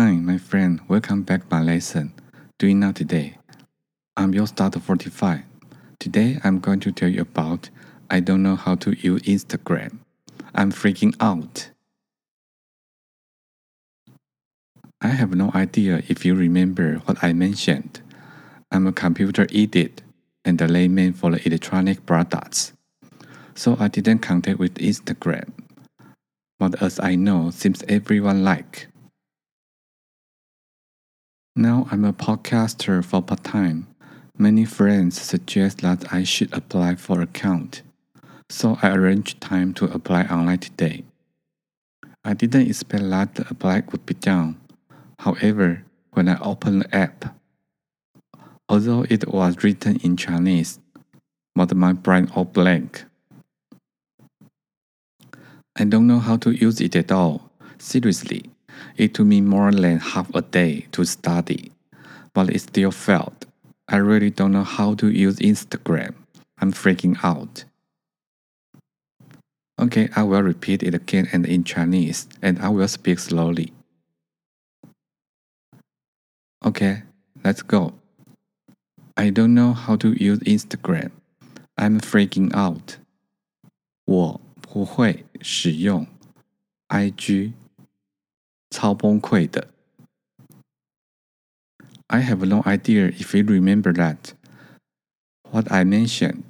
Hi, my friend. Welcome back my lesson. Doing now today. I'm your starter 45. Today I'm going to tell you about I don't know how to use Instagram. I'm freaking out. I have no idea if you remember what I mentioned. I'm a computer idiot and a layman for the electronic products. So I didn't contact with Instagram. But as I know, seems everyone like. Now I'm a podcaster for part time. Many friends suggest that I should apply for account. So I arranged time to apply online today. I didn't expect that the apply would be done. However, when I opened the app, although it was written in Chinese, but my brain all blank. I don't know how to use it at all. Seriously, it took me more than half a day to study, but it still failed. I really don't know how to use Instagram. I'm freaking out. Okay, I will repeat it again and in Chinese, and I will speak slowly. Okay, let's go. I don't know how to use Instagram. I'm freaking out. 我不会使用 IG， 超崩溃的。I have no idea if you remember that. What I mentioned.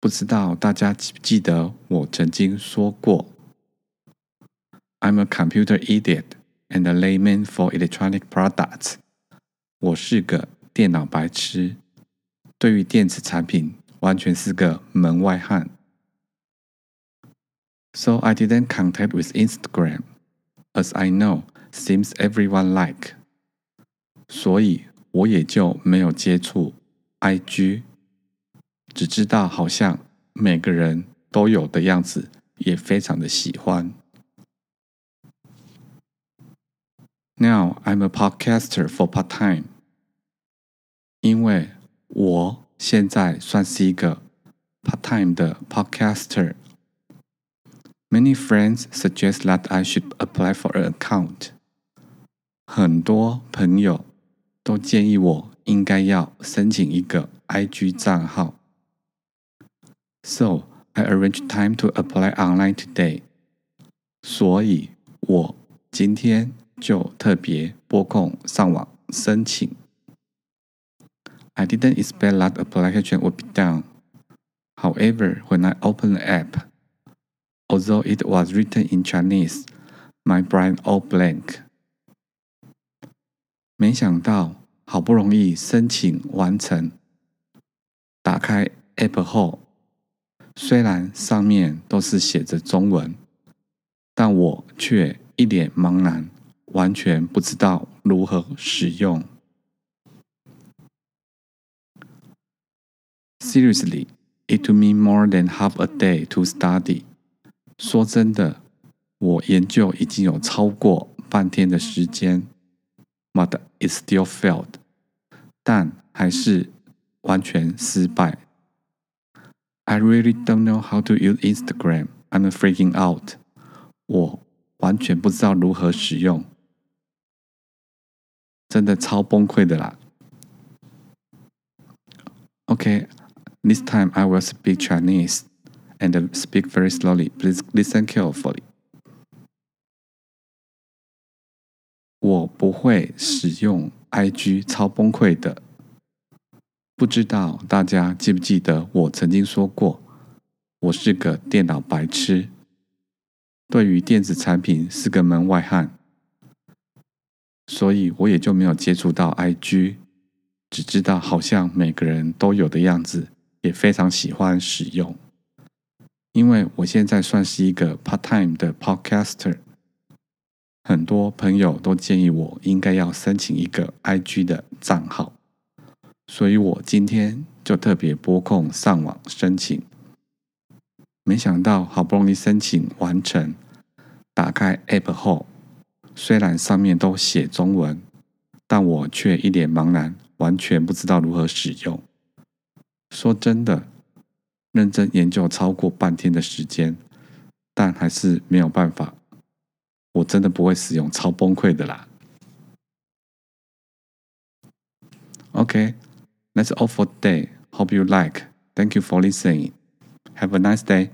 不知道大家记不记得我曾经说过。I'm a computer idiot and a layman for electronic products. 我是个电脑白痴，对于电子产品完全是个门外汉。 So I didn't contact with Instagram, as I know seems everyone like. 所以我也就没有接触 IG，只知道好像每个人都有的样子，也非常的喜欢。Now I'm a podcaster for part time. 因为我现在算是一个 part time 的 podcaster。 Many friends suggest that I should apply for an account. 很多朋友都建议我应该要申请一个 IG 账号。So I arranged time to apply online today. 所以我今天就特别拨空上网申请。I didn't expect that application would be done. However, when I opened the app, Although it was written in Chinese, my brain all blank. 没想到，好不容易申请完成，打开 App 后，虽然上面都是写着中文，但我却一脸茫然，完全不知道如何使用。Seriously, it took me more than half a day to study. 说真的，我研究已经有超过半天的时间，but it still failed，但还是完全失败。I really don't know how to use Instagram. I'm freaking out. 我完全不知道如何使用，真的超崩溃的啦。Okay, this time I will speak Chinese And speak very slowly. Please listen carefully. 我不会使用 IG，超崩溃的。不知道大家记不记得我曾经说过，我是个电脑白痴，对于电子产品是个门外汉，所以我也就没有接触到 IG，只知道好像每个人都有的样子，也非常喜欢使用。因为我现在算是一个 part time 的 podcaster，很多朋友都建议我应该要申请一个 IG 的账号，所以我今天就特别拨空上网申请。没想到好不容易申请完成，打开 App 后，虽然上面都写中文，但我却一脸茫然，完全不知道如何使用。说真的。认真研究超过半天的时间，但还是没有办法我真的不会使用，超崩溃的啦。Okay, that's all for today. Hope you like. Thank you for listening. Have a nice day.